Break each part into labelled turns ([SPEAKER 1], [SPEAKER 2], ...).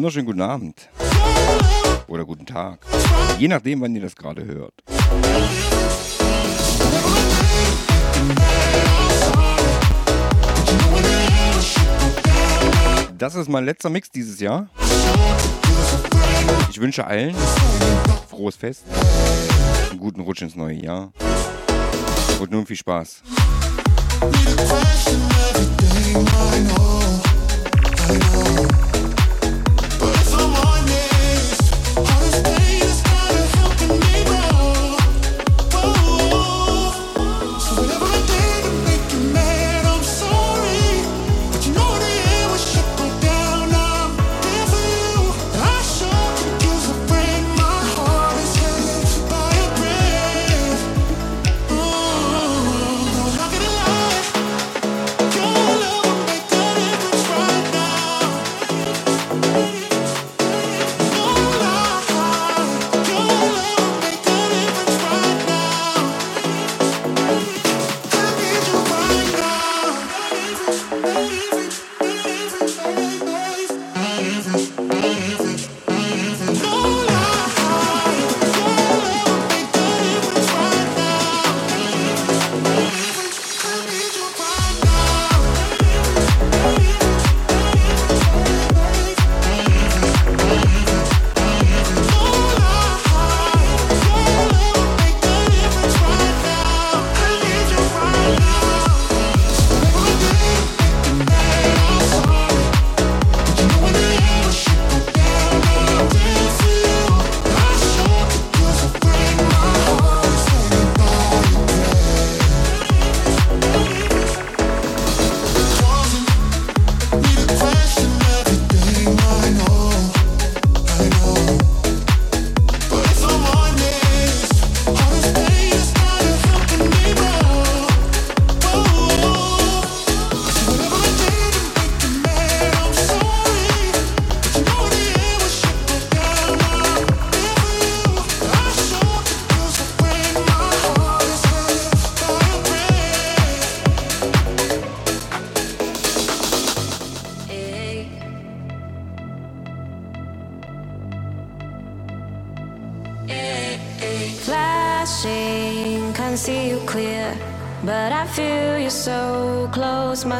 [SPEAKER 1] wunderschönen guten Abend. Oder guten Tag. Je nachdem, wann ihr das gerade hört. Das ist mein letzter Mix dieses Jahr. Ich wünsche allen frohes Fest, einen guten Rutsch ins neue Jahr und nun viel Spaß. I know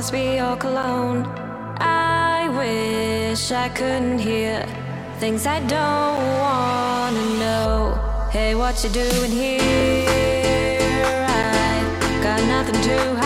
[SPEAKER 2] must be your cologne. I wish I couldn't hear things I don't wanna know. Hey, what you doing here? I got nothing to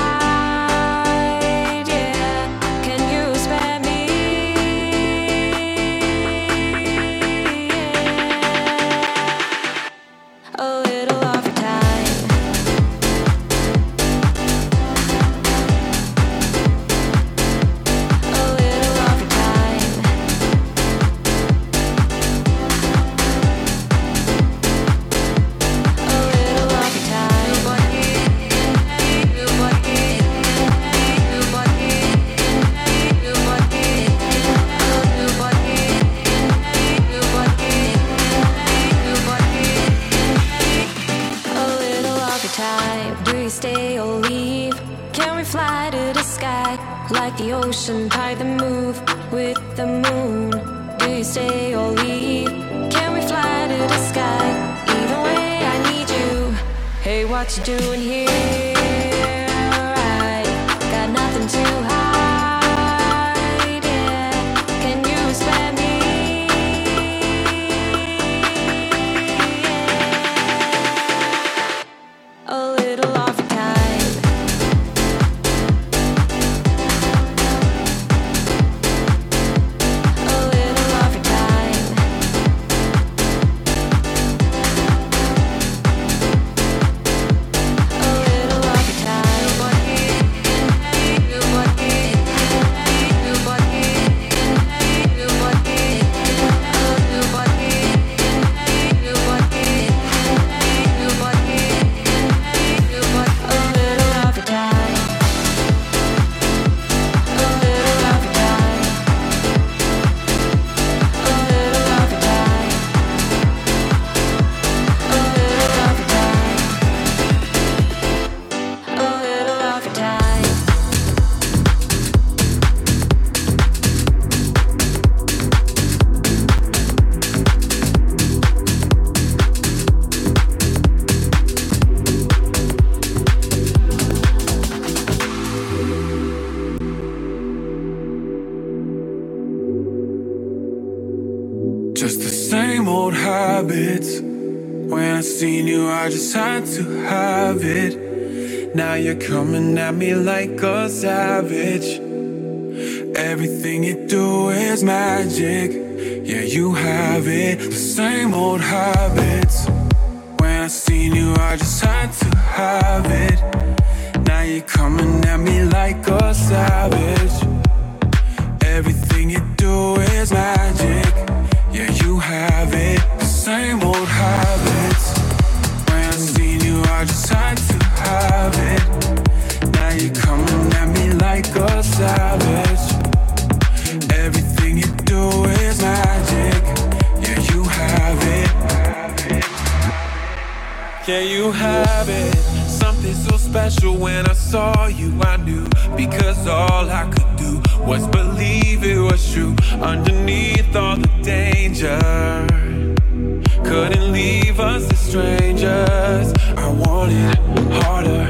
[SPEAKER 3] to do you're coming at me like a savage. Everything you do is magic. Yeah, you have it. The same old habits. When I seen you, I just had to have it. Now you're coming at me like a savage. Everything you do is magic. Yeah, you have it. The same old habits. When I seen you, I just had to have it. Savage. Everything you do is magic. Yeah, you have it. Yeah, you have it. Something so special when I saw you, I knew. Because all I could do was believe it was true. Underneath all the danger, couldn't leave us as strangers. I wanted harder,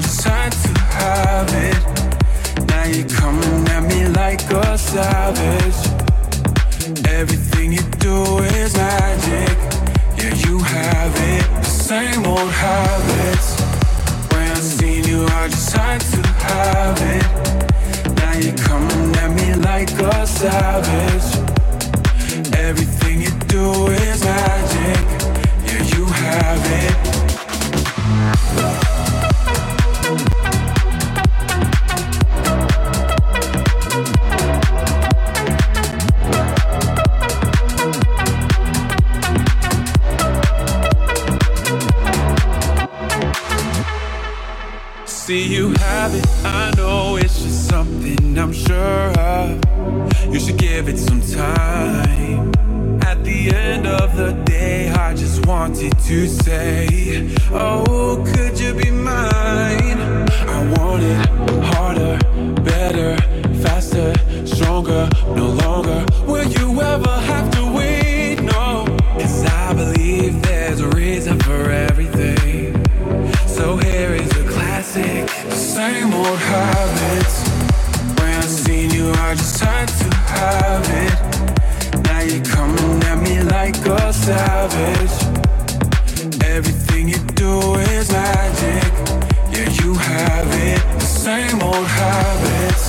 [SPEAKER 3] just had to have it. Now you're coming at me like a savage. Everything you do is magic. Yeah, you have it. The same old habits. When I seen you, I just had to have it. Now you're coming at me like a savage. Everything you do is magic. Yeah, you have it. See you have it, I know it's just something I'm sure of. You should give it some time. At the end of the day, I just wanted to say, Oh, could you be mine? I want it harder, better, faster, stronger, no longer. Will you ever have to wait? No, cause I believe there's a reason for everything. Same old habits. When I seen you, I just had to have it. Now you're coming at me like a savage. Everything you do is magic. Yeah, you have it. The same old habits.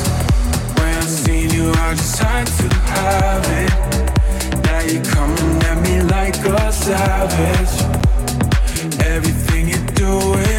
[SPEAKER 3] When I seen you, I just had to have it. Now you're coming at me like a savage. Everything you do is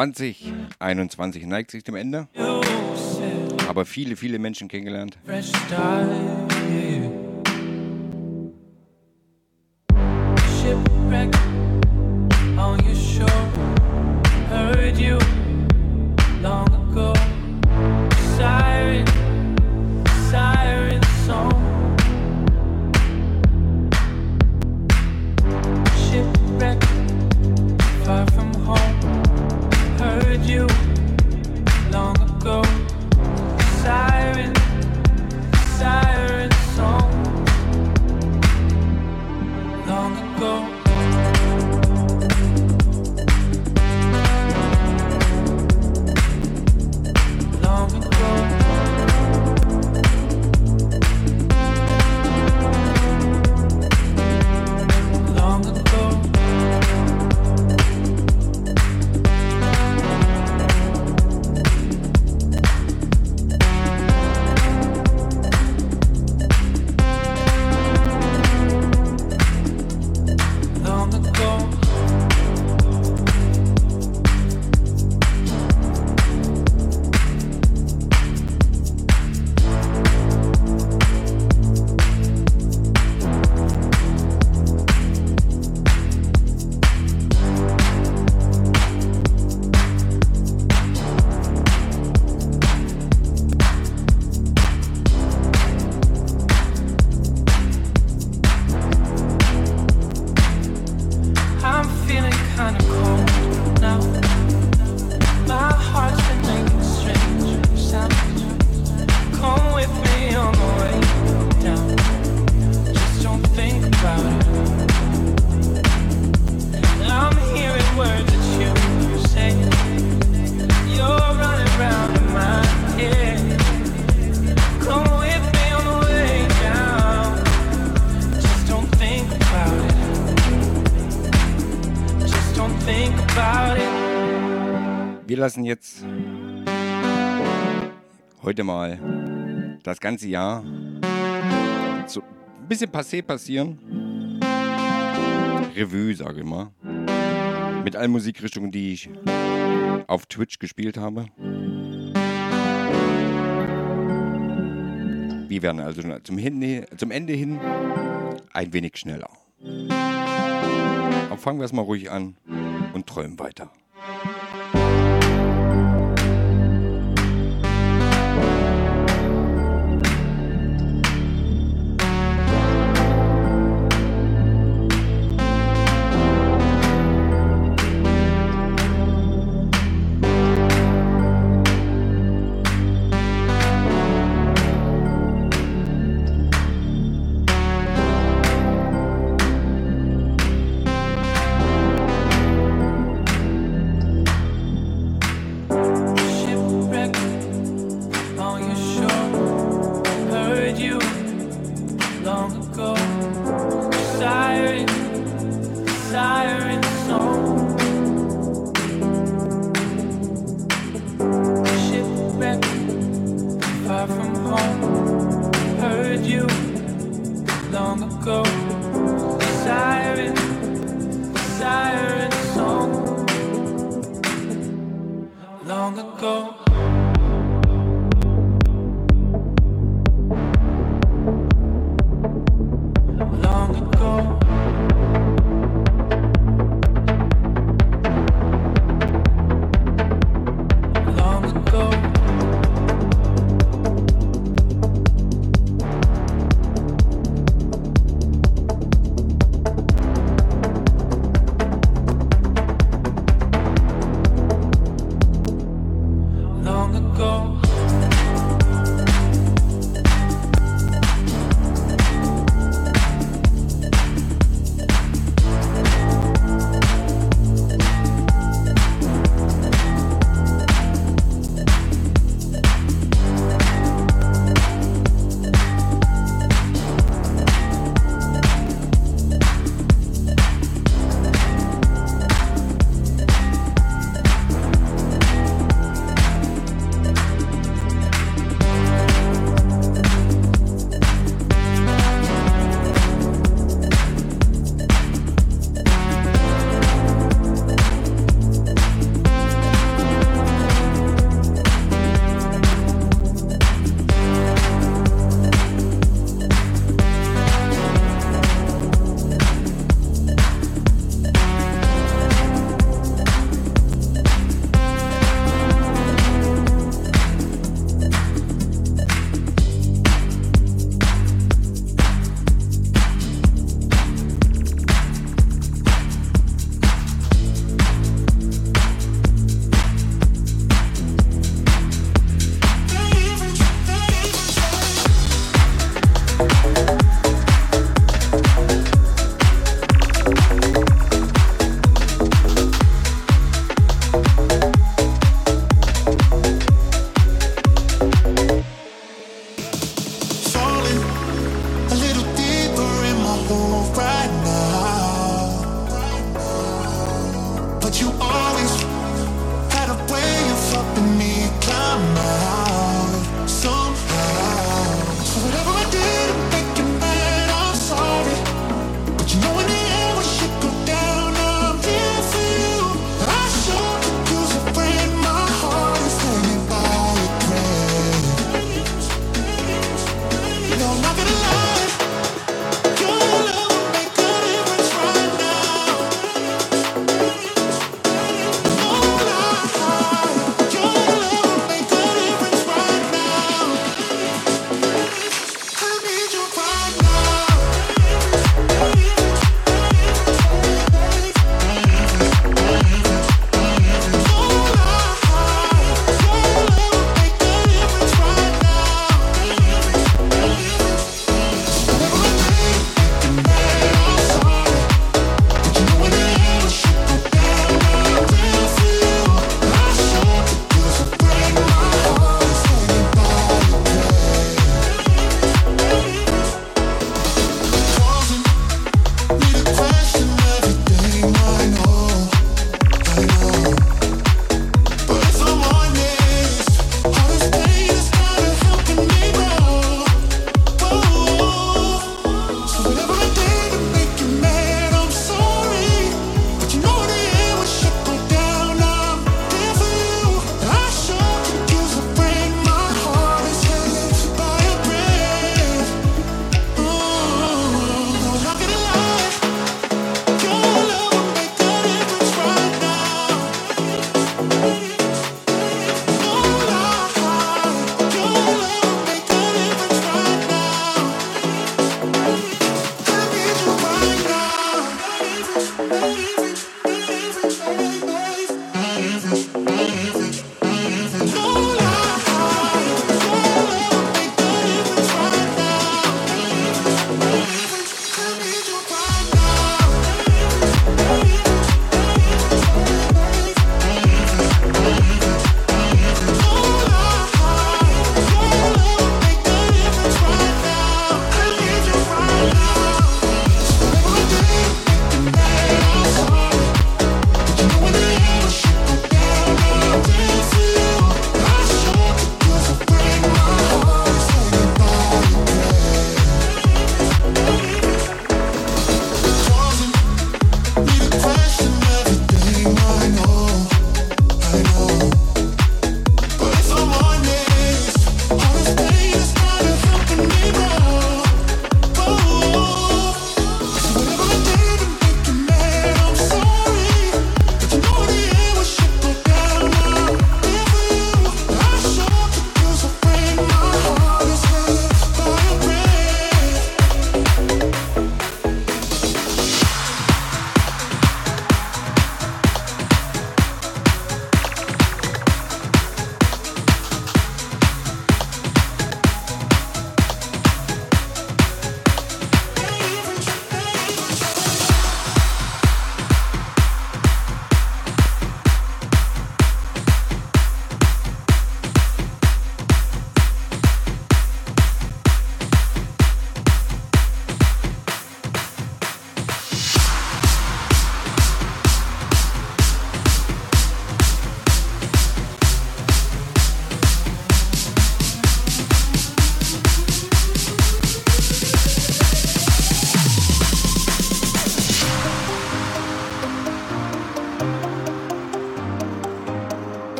[SPEAKER 4] 2021 neigt sich dem Ende, aber viele, viele Menschen kennengelernt.
[SPEAKER 5] Lassen jetzt heute mal das ganze Jahr so ein bisschen passé passieren. Revue, sage ich mal. Mit allen Musikrichtungen, die ich auf Twitch gespielt habe. Wir werden also zum, Ende, zum Ende hin ein wenig schneller. Aber fangen wir es mal ruhig an und träumen weiter.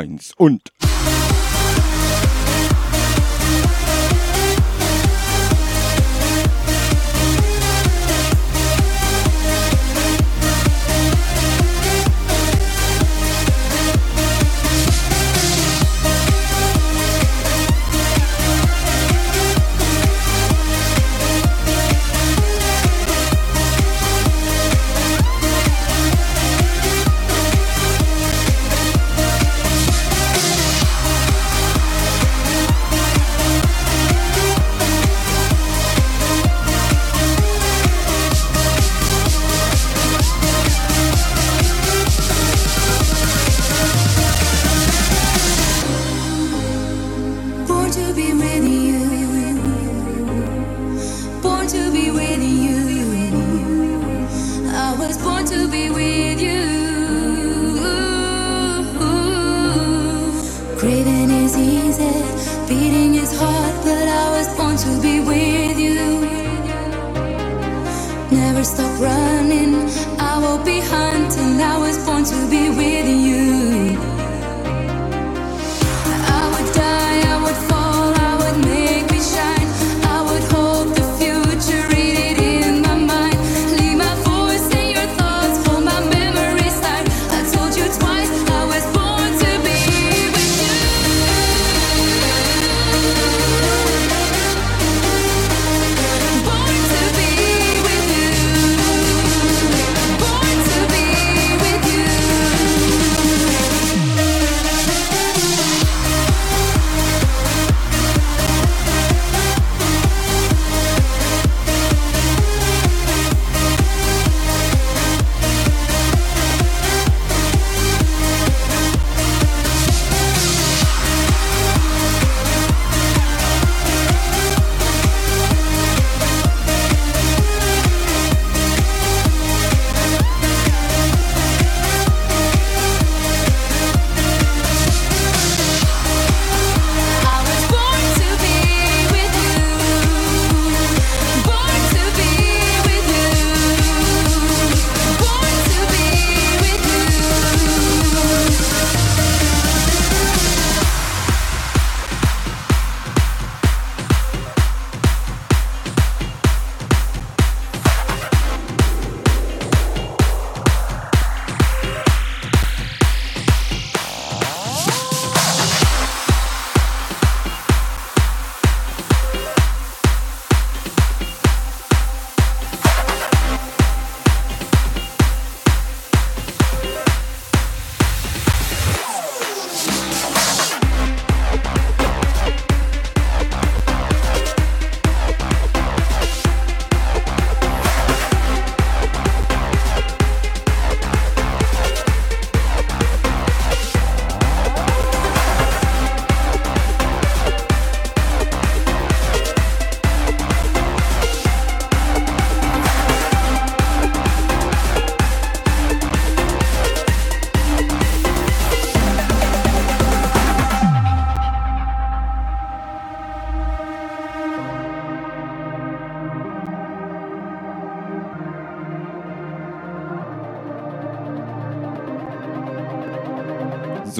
[SPEAKER 4] 1 und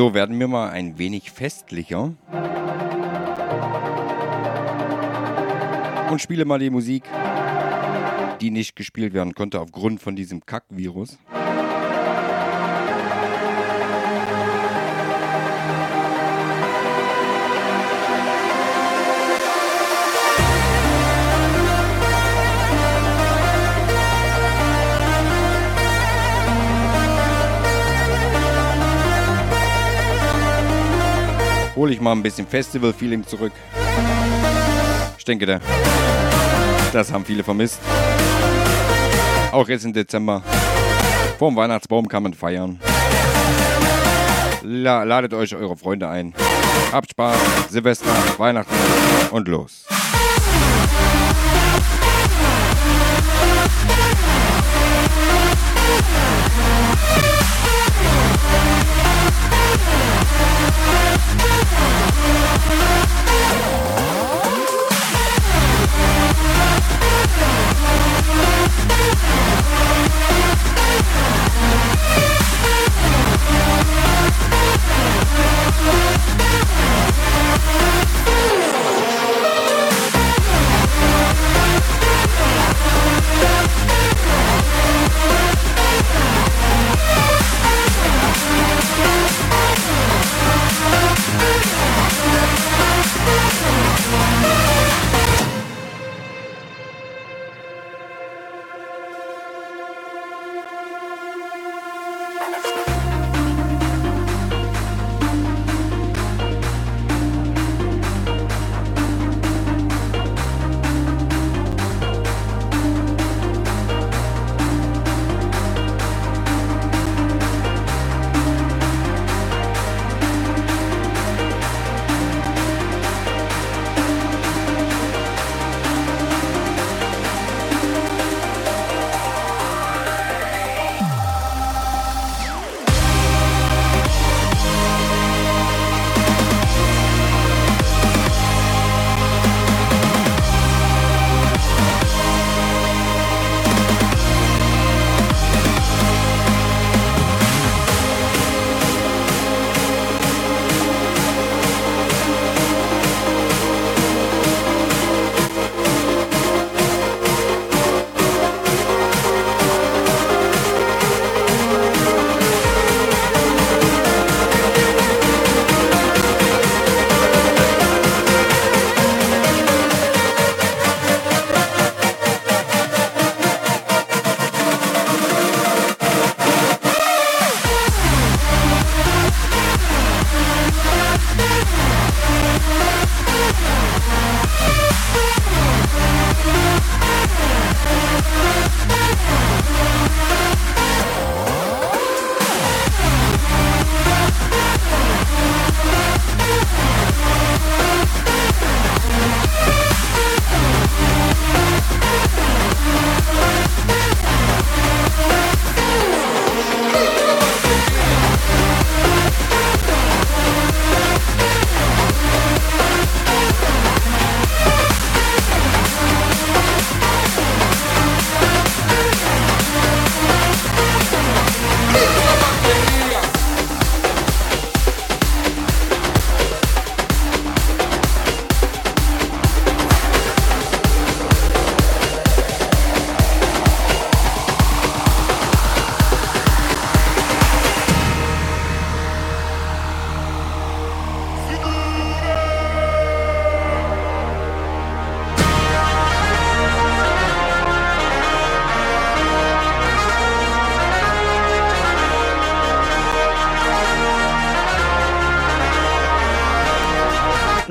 [SPEAKER 4] So, werden wir mal ein wenig festlicher. Und spiele mal die Musik, die nicht gespielt werden konnte aufgrund von diesem Kack-Virus.
[SPEAKER 6] Hole ich mal ein bisschen Festival-Feeling zurück. Ich denke, da, das haben viele vermisst. Auch jetzt im Dezember. Vor dem Weihnachtsbaum kann man feiern. La ladet euch eure Freunde ein. Habt Spaß, Silvester, Weihnachten und los.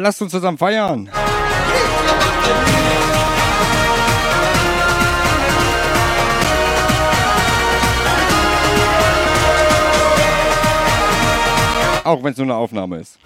[SPEAKER 6] Lasst uns zusammen feiern. Auch wenn es nur eine Aufnahme ist.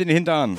[SPEAKER 6] Den Hintern.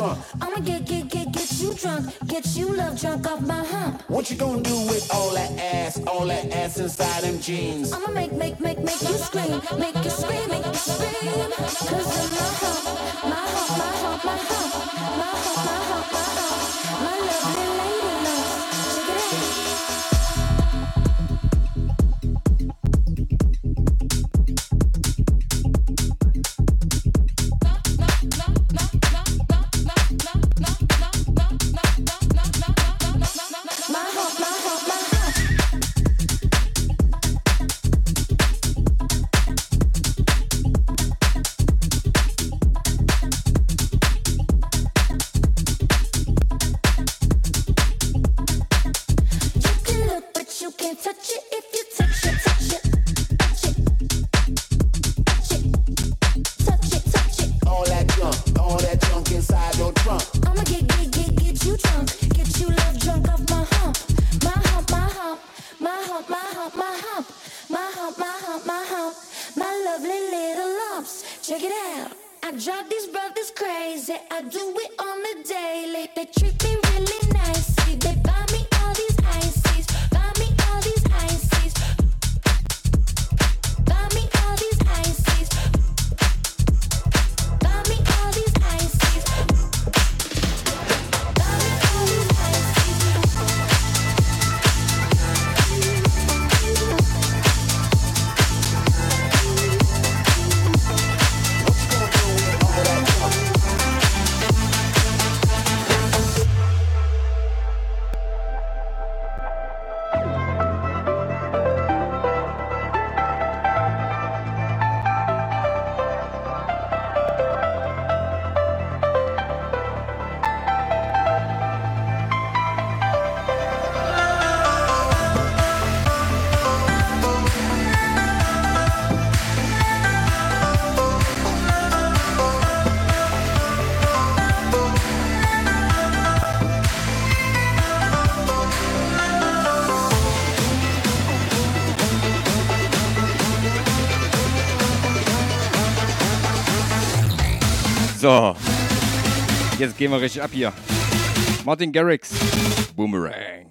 [SPEAKER 7] I'ma get, get, get, get you drunk. Get you love drunk off my hump.
[SPEAKER 8] What you gonna do with all that ass, all that ass inside them jeans?
[SPEAKER 7] I'ma make, make, make, make you scream. Make you scream, make you scream. Cause I'm a hump.
[SPEAKER 4] jetzt gehen wir richtig ab hier. Martin Garrix, Boomerang.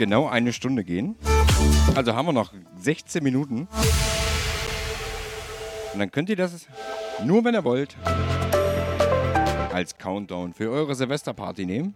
[SPEAKER 6] Genau eine Stunde gehen. Also haben wir noch 16 Minuten. Und dann könnt ihr das, nur wenn ihr wollt, als Countdown für eure Silvesterparty nehmen.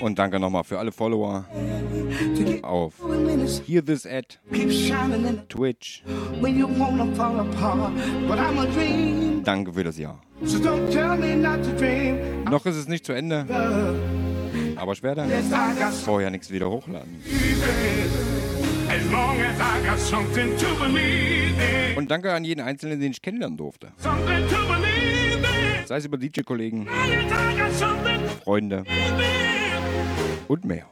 [SPEAKER 6] Und danke nochmal für alle Follower auf Hear This Ad, Twitch. Danke für das Jahr. Noch ist es nicht zu Ende, aber
[SPEAKER 9] got
[SPEAKER 6] vorher nichts wieder hochladen. Und danke an jeden Einzelnen, den ich kennenlernen durfte. Sei es über DJ-Kollegen, Freunde und mehr.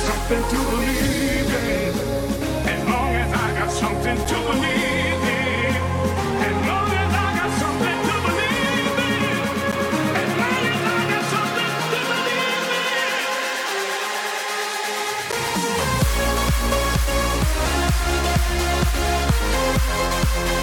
[SPEAKER 10] Something to believe in. As long as I got something to believe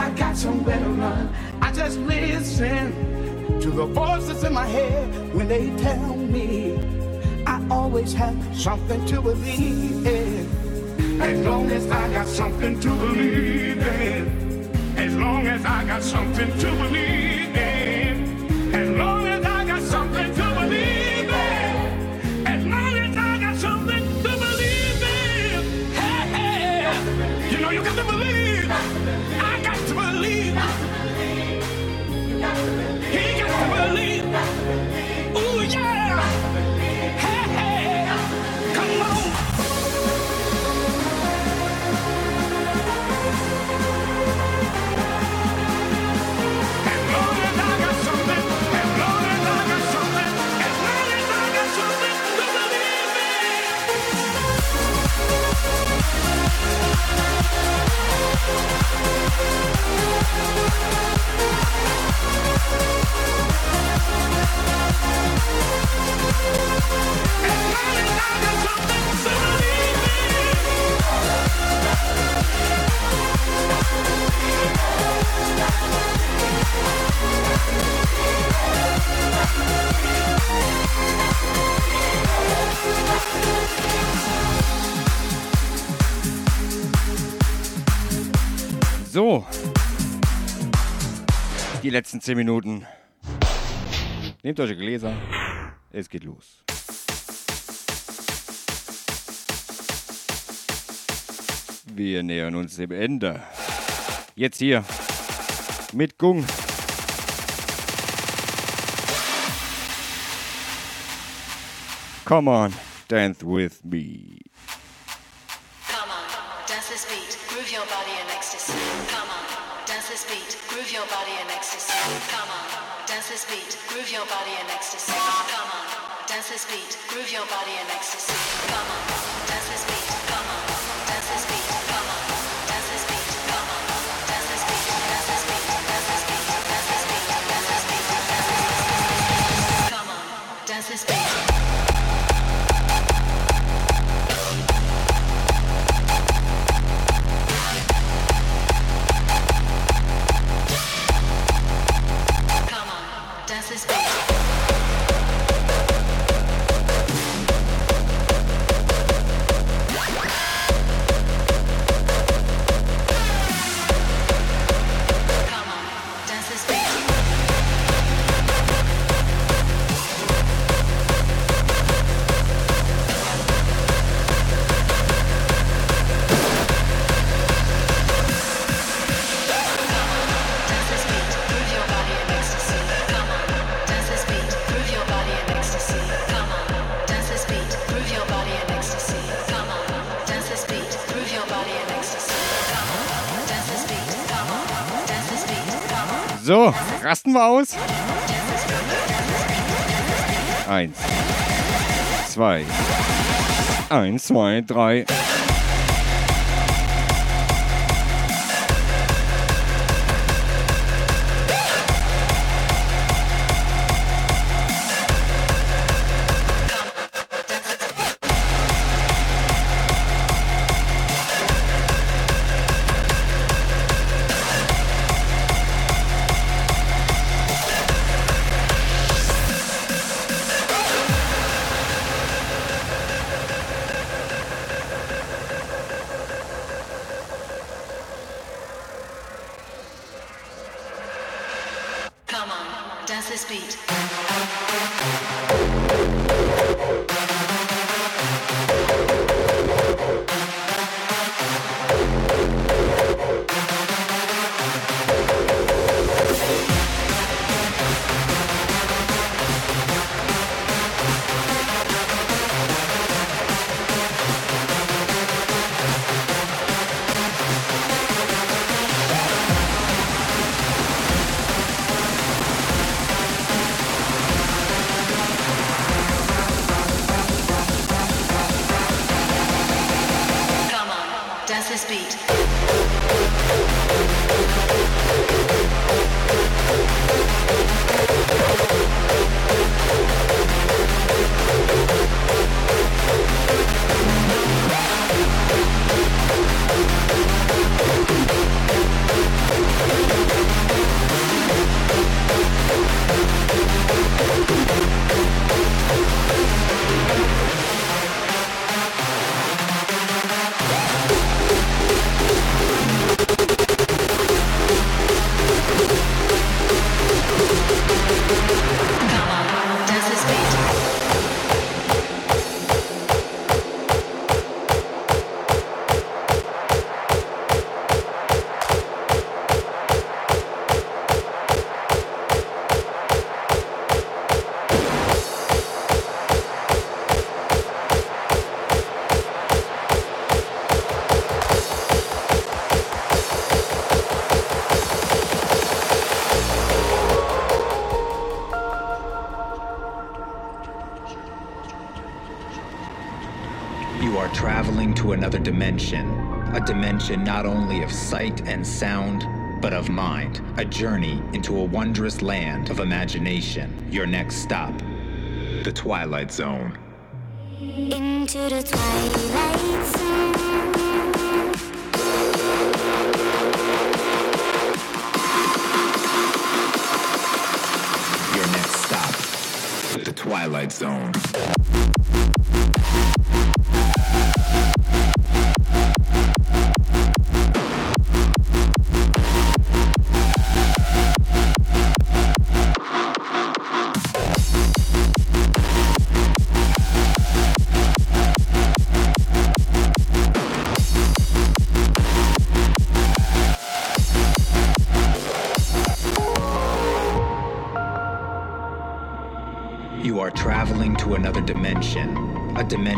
[SPEAKER 10] I got
[SPEAKER 9] somewhere to run. I just listen to the voices in my head when they tell me I always have something to believe in.
[SPEAKER 10] As long as I got something to believe in. As long as I got something to believe in.
[SPEAKER 6] So, die letzten zehn Minuten. Nehmt euch Gläser. Es geht los. Wir nähern uns dem Ende. Jetzt hier mit Gung. Come on, dance with me.
[SPEAKER 11] Come on, dance this beat, groove your body in ecstasy. Come on, dance this beat, groove your body in ecstasy. Come on, dance this beat, groove your body in ecstasy. This beat, groove your body in ecstasy. Come on,
[SPEAKER 6] rasten wir aus. Eins. Zwei. Eins, zwei, drei.
[SPEAKER 12] Dimension. A dimension not only of sight and sound, but of mind. A journey into a wondrous land of imagination. Your next stop, the Twilight Zone.
[SPEAKER 13] Into the twilight zone.
[SPEAKER 12] Your next stop, the Twilight Zone.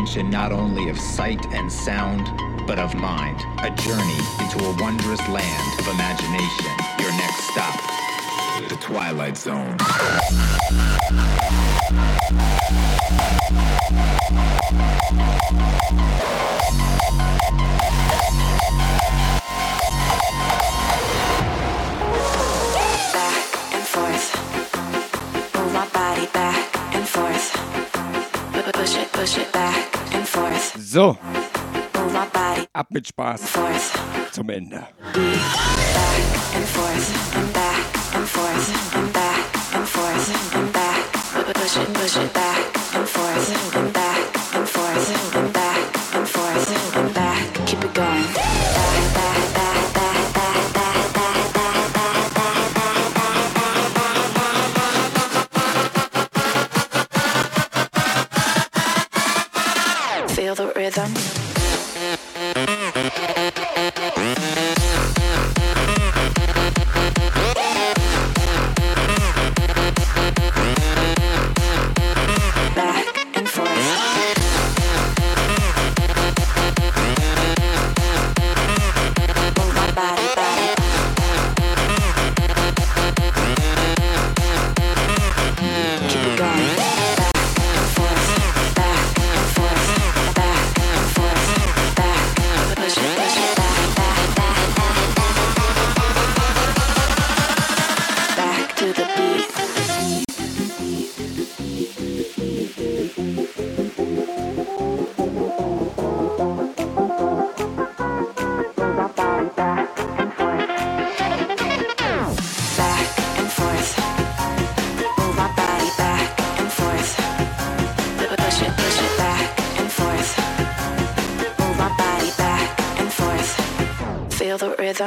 [SPEAKER 12] expansion not only of sight and sound, but of mind. A journey into a wondrous land of imagination. Your next stop, the Twilight Zone.
[SPEAKER 14] Back and forth. Move my body back and forth. Push it, push it back.
[SPEAKER 15] So. Ab mit Spaß. Zum Ende.
[SPEAKER 14] Push it, back and forth and back and forth.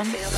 [SPEAKER 4] system.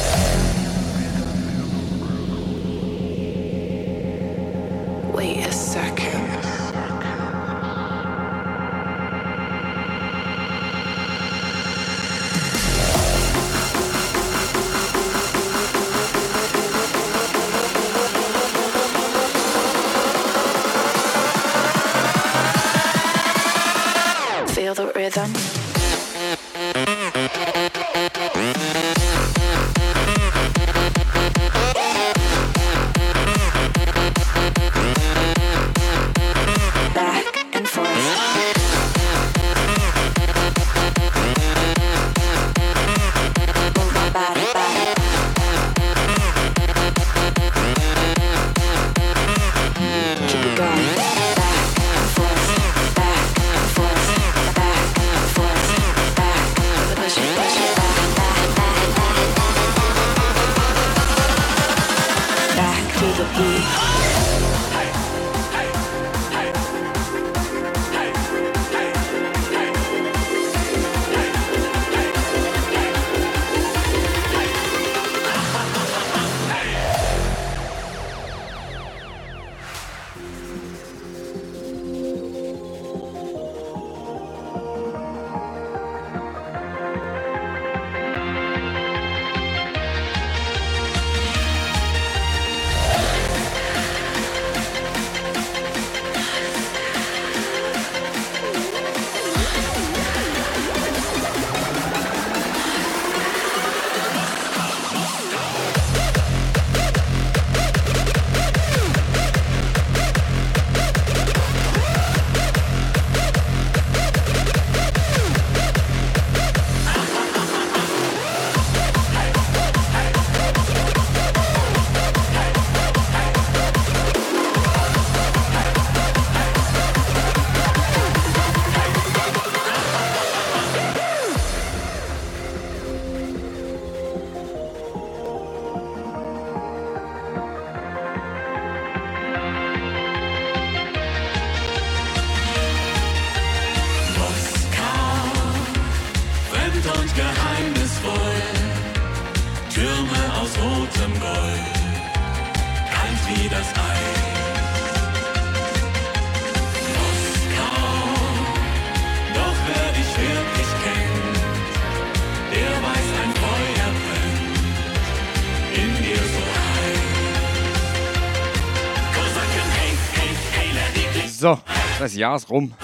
[SPEAKER 4] Jahr ist rum.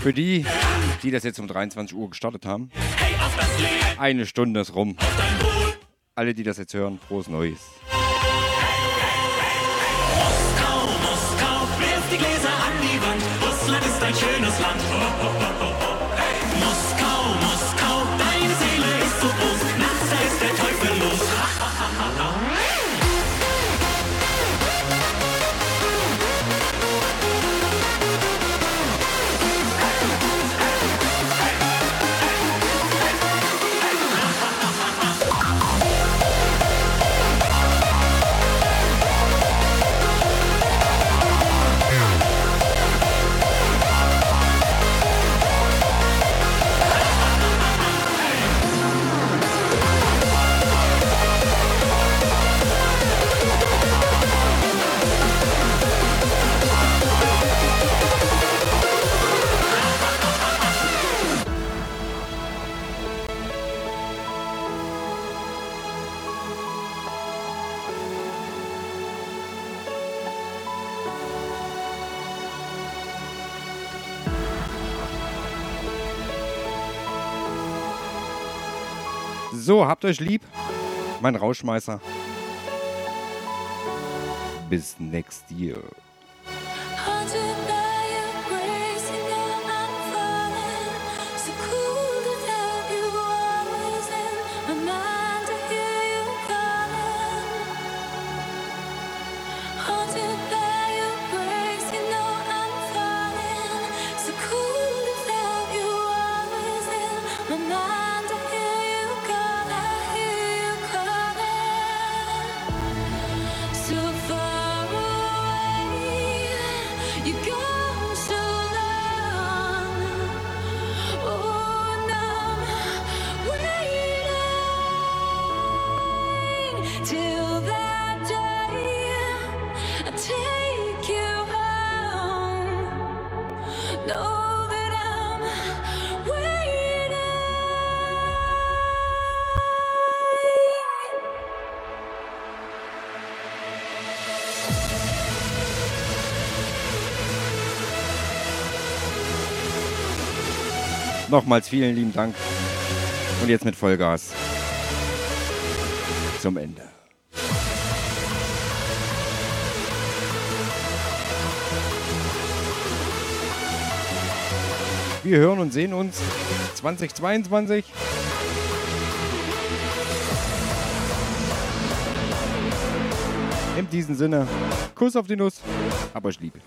[SPEAKER 4] Für die, die das jetzt um 23 Uhr gestartet haben, eine Stunde ist rum. Alle, die das jetzt hören, frohes Neues.
[SPEAKER 14] Moskau, Moskau, wirf die Gläser an die Wand. Russland ist ein schönes Land. Hey.
[SPEAKER 4] Habt euch lieb. Mein Rauschmeißer. Bis next year. Nochmals vielen lieben Dank. Und jetzt mit Vollgas. Zum Ende. Wir hören und sehen uns 2022. In diesem Sinne, Kuss auf die Nuss, aber ich liebe.